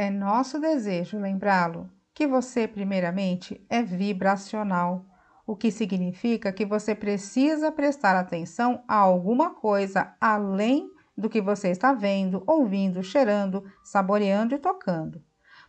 É nosso desejo lembrá-lo que você, primeiramente, é vibracional, o que significa que você precisa prestar atenção a alguma coisa além do que você está vendo, ouvindo, cheirando, saboreando e tocando.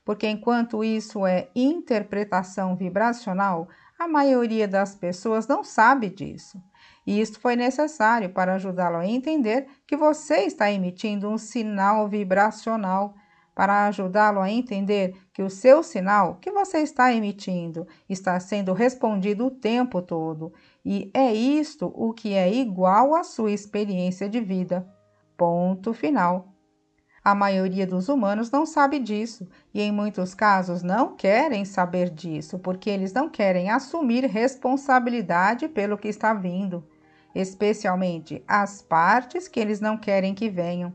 Porque enquanto isso é interpretação vibracional, a maioria das pessoas não sabe disso. E isso foi necessário para ajudá-lo a entender que você está emitindo um sinal vibracional para ajudá-lo a entender que o seu sinal que você está emitindo está sendo respondido o tempo todo, e é isto o que é igual à sua experiência de vida. Ponto final. A maioria dos humanos não sabe disso e, em muitos casos, não querem saber disso porque eles não querem assumir responsabilidade pelo que está vindo, especialmente as partes que eles não querem que venham.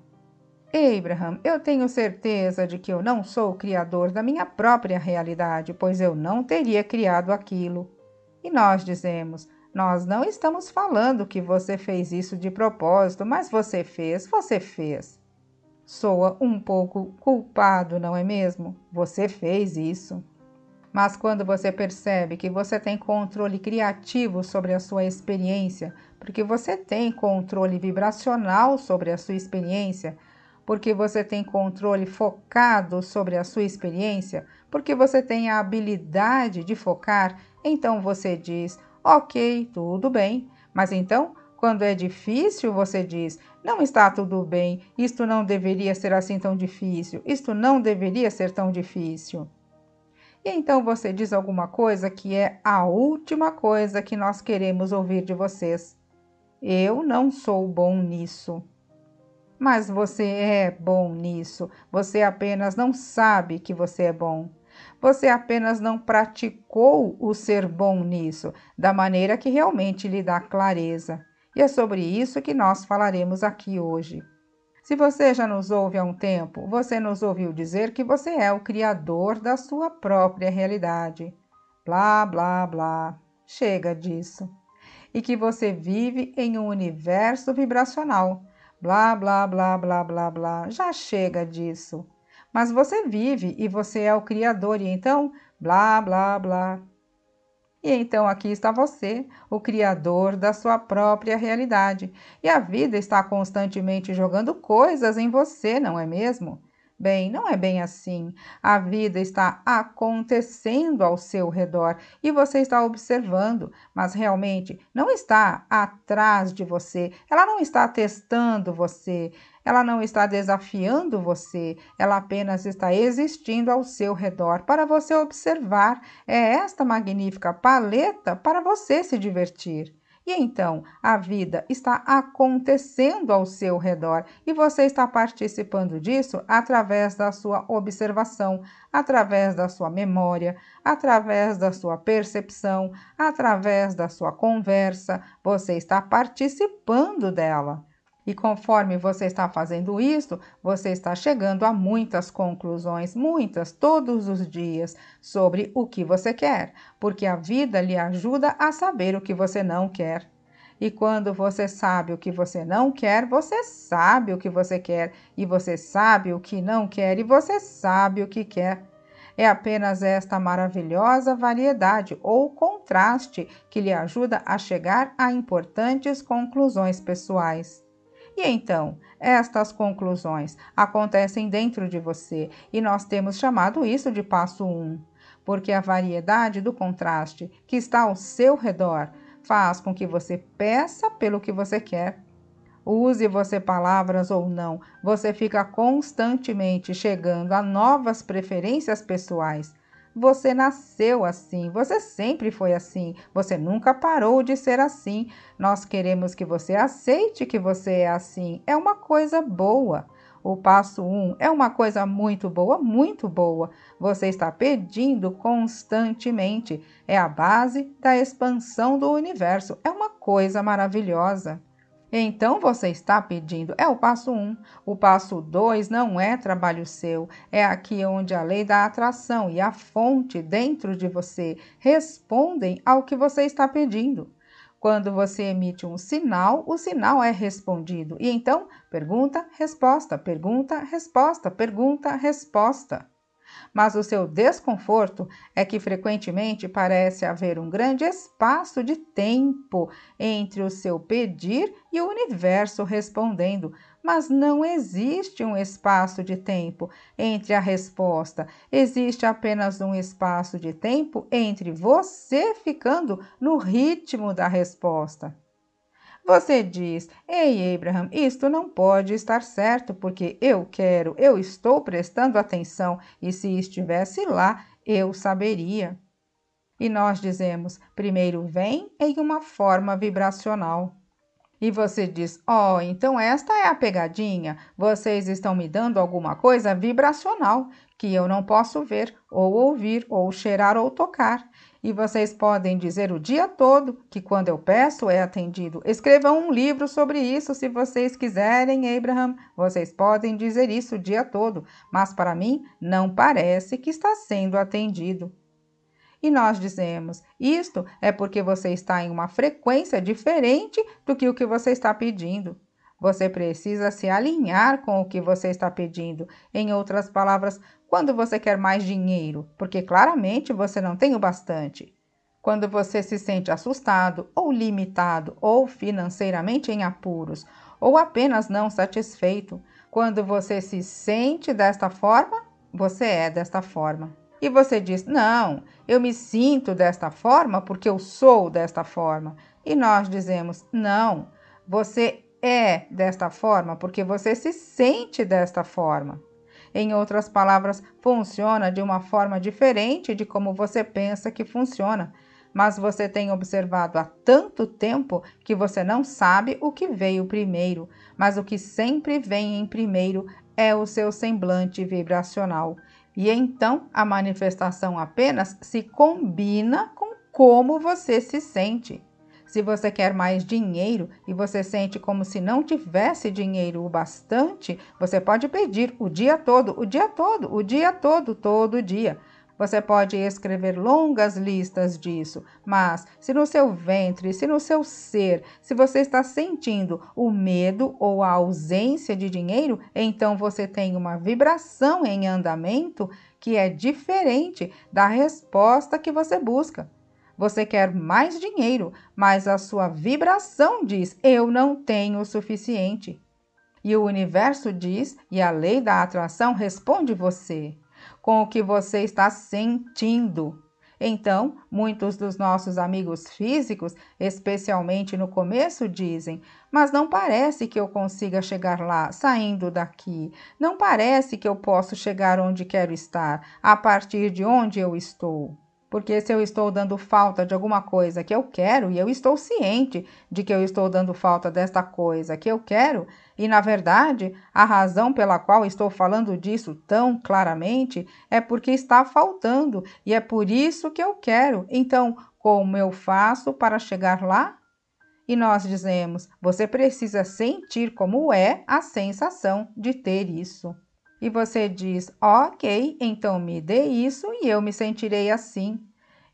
Abraham, eu tenho certeza de que eu não sou o criador da minha própria realidade, pois eu não teria criado aquilo. E nós dizemos: Nós não estamos falando que você fez isso de propósito, mas você fez, você fez. Soa um pouco culpado, não é mesmo? Você fez isso. Mas quando você percebe que você tem controle criativo sobre a sua experiência, porque você tem controle vibracional sobre a sua experiência, porque você tem controle focado sobre a sua experiência, porque você tem a habilidade de focar, então você diz: ok, tudo bem. Mas então, quando é difícil, você diz: não está tudo bem, isto não deveria ser assim tão difícil, isto não deveria ser tão difícil. E então você diz alguma coisa que é a última coisa que nós queremos ouvir de vocês. Eu não sou bom nisso. Mas você é bom nisso. Você apenas não sabe que você é bom. Você apenas não praticou o ser bom nisso da maneira que realmente lhe dá clareza. E é sobre isso que nós falaremos aqui hoje. Se você já nos ouve há um tempo, você nos ouviu dizer que você é o criador da sua própria realidade. Blá, blá, blá. Chega disso. E que você vive em um universo vibracional Blá, blá, blá, blá, blá, blá. Já chega disso. Mas você vive e você é o Criador, e então, blá, blá, blá. E então aqui está você, o Criador da sua própria realidade. E a vida está constantemente jogando coisas em você, não é mesmo? Bem, não é bem assim. A vida está acontecendo ao seu redor e você está observando, mas realmente não está atrás de você. Ela não está testando você, ela não está desafiando você, ela apenas está existindo ao seu redor para você observar. É esta magnífica paleta para você se divertir. E então a vida está acontecendo ao seu redor e você está participando disso através da sua observação, através da sua memória, através da sua percepção, através da sua conversa. Você está participando dela. E conforme você está fazendo isso, você está chegando a muitas conclusões, muitas, todos os dias, sobre o que você quer, porque a vida lhe ajuda a saber o que você não quer. E quando você sabe o que você não quer, você sabe o que você quer, e você sabe o que não quer, e você sabe o que quer. É apenas esta maravilhosa variedade ou contraste que lhe ajuda a chegar a importantes conclusões pessoais. E então, estas conclusões acontecem dentro de você e nós temos chamado isso de passo 1, um, porque a variedade do contraste que está ao seu redor faz com que você peça pelo que você quer. Use você palavras ou não, você fica constantemente chegando a novas preferências pessoais. Você nasceu assim, você sempre foi assim, você nunca parou de ser assim. Nós queremos que você aceite que você é assim. É uma coisa boa. O passo 1 um é uma coisa muito boa, muito boa. Você está pedindo constantemente. É a base da expansão do universo. É uma coisa maravilhosa. Então você está pedindo. É o passo 1. Um. O passo 2 não é trabalho seu. É aqui onde a lei da atração e a fonte dentro de você respondem ao que você está pedindo. Quando você emite um sinal, o sinal é respondido. E então, pergunta, resposta, pergunta, resposta, pergunta, resposta. Mas o seu desconforto é que frequentemente parece haver um grande espaço de tempo entre o seu pedir e o universo respondendo, mas não existe um espaço de tempo entre a resposta, existe apenas um espaço de tempo entre você ficando no ritmo da resposta. Você diz: Ei, Abraham, isto não pode estar certo, porque eu quero, eu estou prestando atenção, e se estivesse lá, eu saberia. E nós dizemos: primeiro vem em uma forma vibracional. E você diz: oh, então esta é a pegadinha. Vocês estão me dando alguma coisa vibracional que eu não posso ver, ou ouvir, ou cheirar, ou tocar. E vocês podem dizer o dia todo que quando eu peço é atendido. Escrevam um livro sobre isso se vocês quiserem, Abraham. Vocês podem dizer isso o dia todo, mas para mim não parece que está sendo atendido. E nós dizemos: isto é porque você está em uma frequência diferente do que o que você está pedindo. Você precisa se alinhar com o que você está pedindo. Em outras palavras, quando você quer mais dinheiro, porque claramente você não tem o bastante. Quando você se sente assustado ou limitado ou financeiramente em apuros ou apenas não satisfeito. Quando você se sente desta forma, você é desta forma. E você diz: Não, eu me sinto desta forma porque eu sou desta forma. E nós dizemos: Não, você é desta forma porque você se sente desta forma. Em outras palavras, funciona de uma forma diferente de como você pensa que funciona, mas você tem observado há tanto tempo que você não sabe o que veio primeiro, mas o que sempre vem em primeiro é o seu semblante vibracional. E então a manifestação apenas se combina com como você se sente. Se você quer mais dinheiro e você sente como se não tivesse dinheiro o bastante, você pode pedir o dia todo, o dia todo, o dia todo, todo dia. Você pode escrever longas listas disso, mas se no seu ventre, se no seu ser, se você está sentindo o medo ou a ausência de dinheiro, então você tem uma vibração em andamento que é diferente da resposta que você busca. Você quer mais dinheiro, mas a sua vibração diz: eu não tenho o suficiente. E o universo diz, e a lei da atração responde você com o que você está sentindo. Então, muitos dos nossos amigos físicos, especialmente no começo, dizem: Mas não parece que eu consiga chegar lá saindo daqui. Não parece que eu posso chegar onde quero estar, a partir de onde eu estou. Porque se eu estou dando falta de alguma coisa que eu quero e eu estou ciente de que eu estou dando falta desta coisa que eu quero, e na verdade a razão pela qual estou falando disso tão claramente é porque está faltando e é por isso que eu quero. Então, como eu faço para chegar lá? E nós dizemos: você precisa sentir como é a sensação de ter isso. E você diz: Ok, então me dê isso e eu me sentirei assim.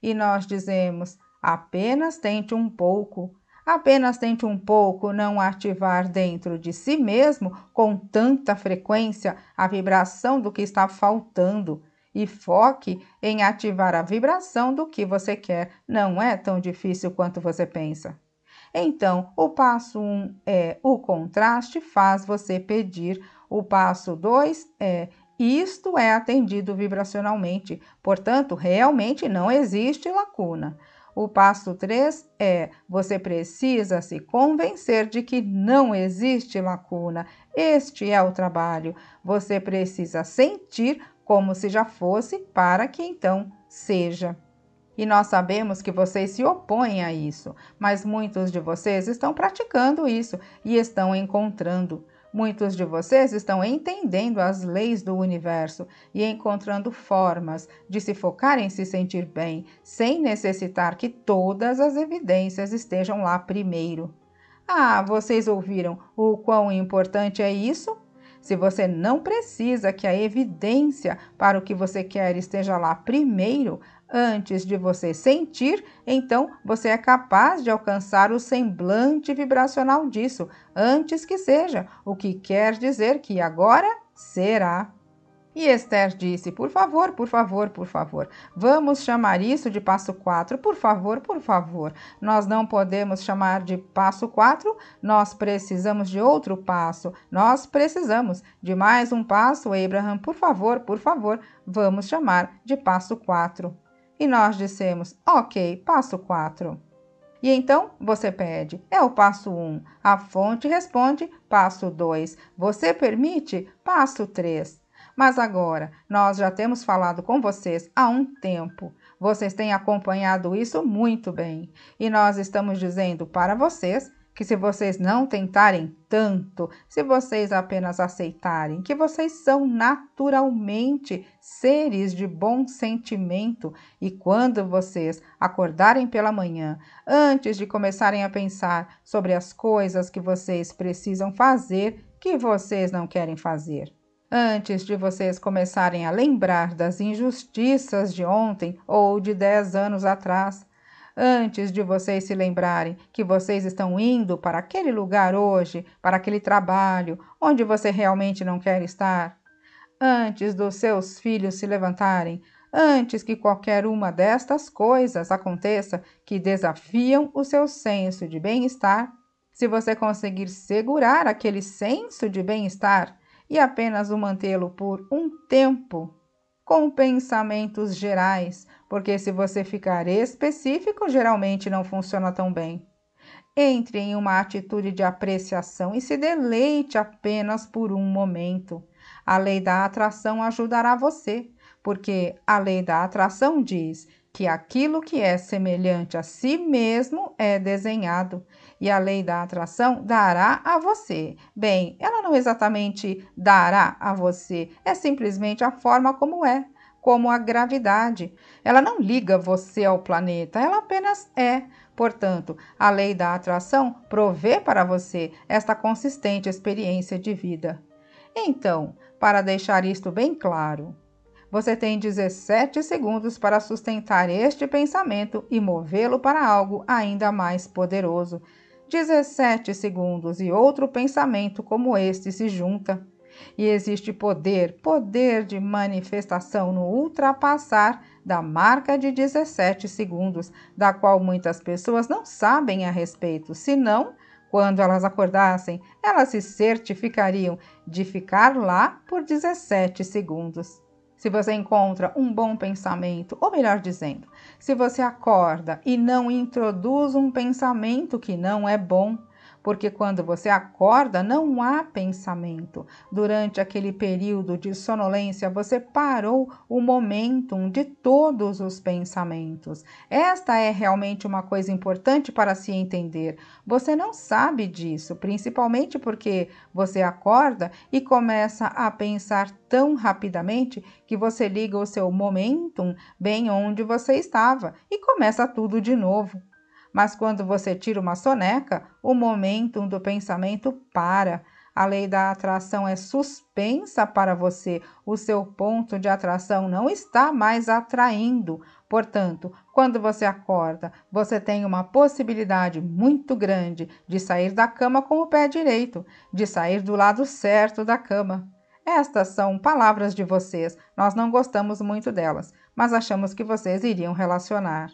E nós dizemos: apenas tente um pouco. Apenas tente um pouco não ativar dentro de si mesmo com tanta frequência a vibração do que está faltando e foque em ativar a vibração do que você quer. Não é tão difícil quanto você pensa. Então, o passo 1 um é o contraste faz você pedir o passo 2 é isto é atendido vibracionalmente, portanto, realmente não existe lacuna. O passo 3 é: você precisa se convencer de que não existe lacuna. Este é o trabalho. Você precisa sentir como se já fosse, para que então seja. E nós sabemos que vocês se opõem a isso, mas muitos de vocês estão praticando isso e estão encontrando. Muitos de vocês estão entendendo as leis do universo e encontrando formas de se focar em se sentir bem, sem necessitar que todas as evidências estejam lá primeiro. Ah, vocês ouviram o quão importante é isso? Se você não precisa que a evidência para o que você quer esteja lá primeiro, antes de você sentir, então você é capaz de alcançar o semblante vibracional disso, antes que seja, o que quer dizer que agora será. E Esther disse: Por favor, por favor, por favor, vamos chamar isso de passo 4, por favor, por favor. Nós não podemos chamar de passo 4, nós precisamos de outro passo, nós precisamos de mais um passo, Abraham, por favor, por favor, vamos chamar de passo 4. E nós dissemos: Ok, passo 4. E então você pede, é o passo 1. Um. A fonte responde, passo 2. Você permite, passo 3. Mas agora, nós já temos falado com vocês há um tempo. Vocês têm acompanhado isso muito bem. E nós estamos dizendo para vocês que se vocês não tentarem tanto, se vocês apenas aceitarem que vocês são naturalmente seres de bom sentimento e quando vocês acordarem pela manhã, antes de começarem a pensar sobre as coisas que vocês precisam fazer, que vocês não querem fazer, antes de vocês começarem a lembrar das injustiças de ontem ou de dez anos atrás, antes de vocês se lembrarem que vocês estão indo para aquele lugar hoje, para aquele trabalho onde você realmente não quer estar, antes dos seus filhos se levantarem, antes que qualquer uma destas coisas aconteça que desafiam o seu senso de bem-estar, se você conseguir segurar aquele senso de bem-estar, e apenas o mantê-lo por um tempo com pensamentos gerais, porque se você ficar específico, geralmente não funciona tão bem. Entre em uma atitude de apreciação e se deleite apenas por um momento. A lei da atração ajudará você, porque a lei da atração diz que aquilo que é semelhante a si mesmo é desenhado e a lei da atração dará a você. Bem, ela não exatamente dará a você, é simplesmente a forma como é, como a gravidade. Ela não liga você ao planeta, ela apenas é. Portanto, a lei da atração provê para você esta consistente experiência de vida. Então, para deixar isto bem claro, você tem 17 segundos para sustentar este pensamento e movê-lo para algo ainda mais poderoso. 17 segundos e outro pensamento como este se junta. E existe poder, poder de manifestação no ultrapassar da marca de 17 segundos, da qual muitas pessoas não sabem a respeito, senão, quando elas acordassem, elas se certificariam de ficar lá por 17 segundos. Se você encontra um bom pensamento, ou melhor dizendo, se você acorda e não introduz um pensamento que não é bom, porque quando você acorda não há pensamento. Durante aquele período de sonolência, você parou o momentum de todos os pensamentos. Esta é realmente uma coisa importante para se entender. Você não sabe disso, principalmente porque você acorda e começa a pensar tão rapidamente que você liga o seu momentum bem onde você estava e começa tudo de novo. Mas quando você tira uma soneca, o momentum do pensamento para. A lei da atração é suspensa para você. O seu ponto de atração não está mais atraindo. Portanto, quando você acorda, você tem uma possibilidade muito grande de sair da cama com o pé direito, de sair do lado certo da cama. Estas são palavras de vocês. Nós não gostamos muito delas, mas achamos que vocês iriam relacionar.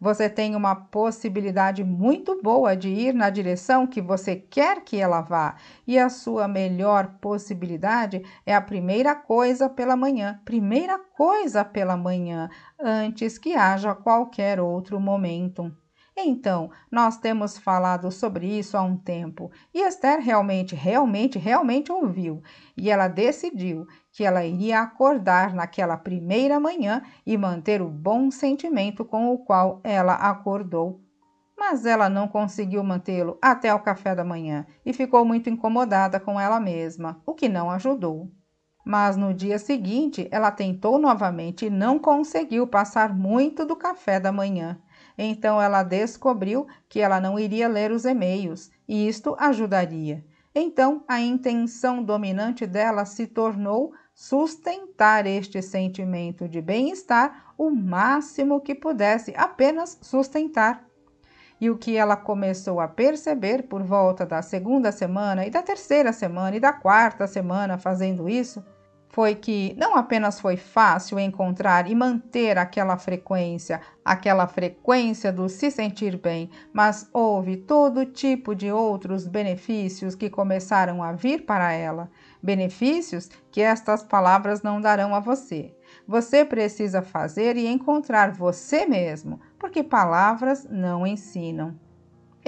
Você tem uma possibilidade muito boa de ir na direção que você quer que ela vá, e a sua melhor possibilidade é a primeira coisa pela manhã, primeira coisa pela manhã, antes que haja qualquer outro momento. Então, nós temos falado sobre isso há um tempo e Esther realmente, realmente, realmente ouviu e ela decidiu que ela iria acordar naquela primeira manhã e manter o bom sentimento com o qual ela acordou. Mas ela não conseguiu mantê-lo até o café da manhã e ficou muito incomodada com ela mesma, o que não ajudou. Mas no dia seguinte ela tentou novamente e não conseguiu passar muito do café da manhã. Então ela descobriu que ela não iria ler os e-mails e isto ajudaria. Então a intenção dominante dela se tornou sustentar este sentimento de bem-estar o máximo que pudesse, apenas sustentar. E o que ela começou a perceber por volta da segunda semana e da terceira semana e da quarta semana fazendo isso foi que não apenas foi fácil encontrar e manter aquela frequência, aquela frequência do se sentir bem, mas houve todo tipo de outros benefícios que começaram a vir para ela. Benefícios que estas palavras não darão a você. Você precisa fazer e encontrar você mesmo, porque palavras não ensinam.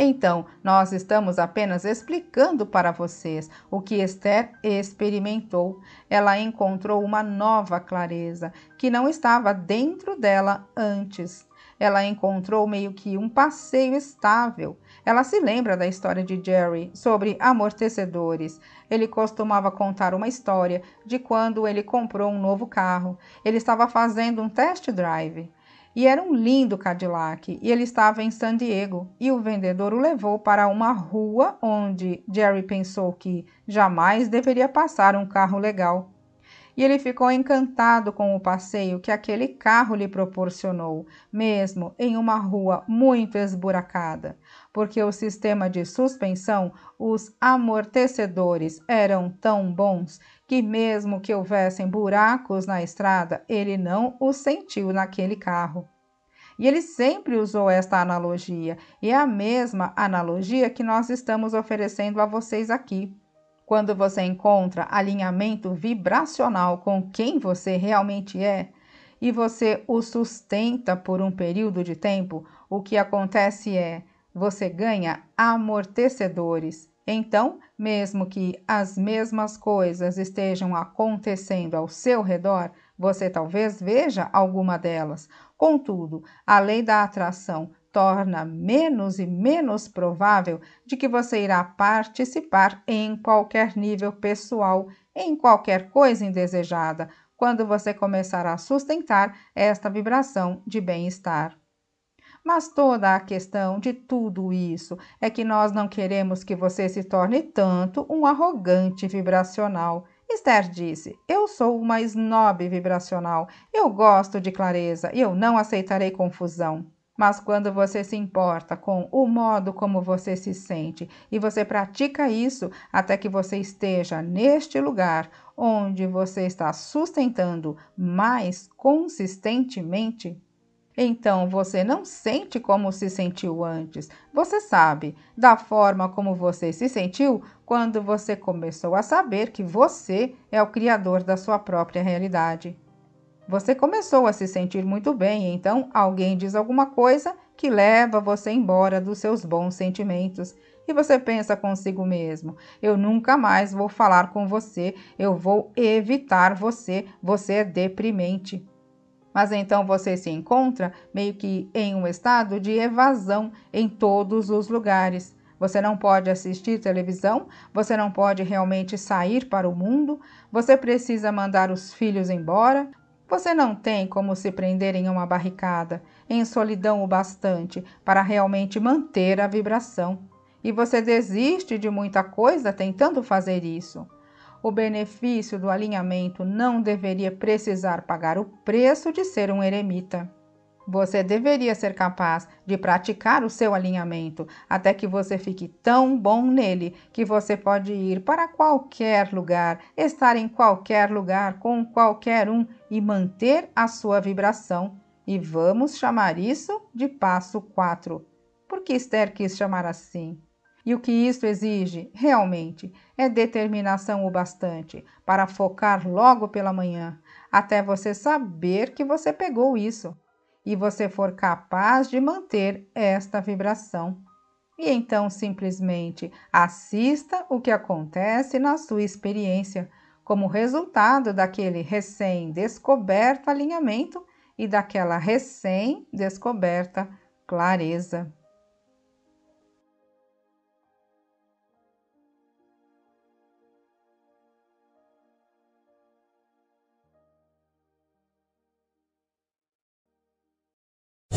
Então, nós estamos apenas explicando para vocês o que Esther experimentou. Ela encontrou uma nova clareza que não estava dentro dela antes. Ela encontrou meio que um passeio estável. Ela se lembra da história de Jerry sobre amortecedores. Ele costumava contar uma história de quando ele comprou um novo carro. Ele estava fazendo um test drive. E era um lindo Cadillac, e ele estava em San Diego, e o vendedor o levou para uma rua onde Jerry pensou que jamais deveria passar um carro legal. E ele ficou encantado com o passeio que aquele carro lhe proporcionou, mesmo em uma rua muito esburacada, porque o sistema de suspensão, os amortecedores eram tão bons que, mesmo que houvessem buracos na estrada, ele não os sentiu naquele carro. E ele sempre usou esta analogia, e é a mesma analogia que nós estamos oferecendo a vocês aqui. Quando você encontra alinhamento vibracional com quem você realmente é e você o sustenta por um período de tempo, o que acontece é você ganha amortecedores então, mesmo que as mesmas coisas estejam acontecendo ao seu redor, você talvez veja alguma delas. Contudo, a lei da atração torna menos e menos provável de que você irá participar em qualquer nível pessoal, em qualquer coisa indesejada, quando você começar a sustentar esta vibração de bem-estar. Mas toda a questão de tudo isso é que nós não queremos que você se torne tanto um arrogante vibracional. Esther disse: Eu sou uma snob vibracional. Eu gosto de clareza e eu não aceitarei confusão. Mas quando você se importa com o modo como você se sente e você pratica isso até que você esteja neste lugar onde você está sustentando mais consistentemente, então você não sente como se sentiu antes. Você sabe da forma como você se sentiu quando você começou a saber que você é o criador da sua própria realidade. Você começou a se sentir muito bem, então alguém diz alguma coisa que leva você embora dos seus bons sentimentos. E você pensa consigo mesmo: eu nunca mais vou falar com você, eu vou evitar você, você é deprimente. Mas então você se encontra meio que em um estado de evasão em todos os lugares. Você não pode assistir televisão, você não pode realmente sair para o mundo, você precisa mandar os filhos embora, você não tem como se prender em uma barricada, em solidão o bastante para realmente manter a vibração. E você desiste de muita coisa tentando fazer isso o benefício do alinhamento não deveria precisar pagar o preço de ser um eremita. Você deveria ser capaz de praticar o seu alinhamento até que você fique tão bom nele que você pode ir para qualquer lugar, estar em qualquer lugar com qualquer um e manter a sua vibração. E vamos chamar isso de passo 4. Por que Esther quis chamar assim? E o que isto exige, realmente, é determinação o bastante para focar logo pela manhã, até você saber que você pegou isso. e você for capaz de manter esta vibração. E então simplesmente assista o que acontece na sua experiência, como resultado daquele recém-descoberto alinhamento e daquela recém-descoberta clareza.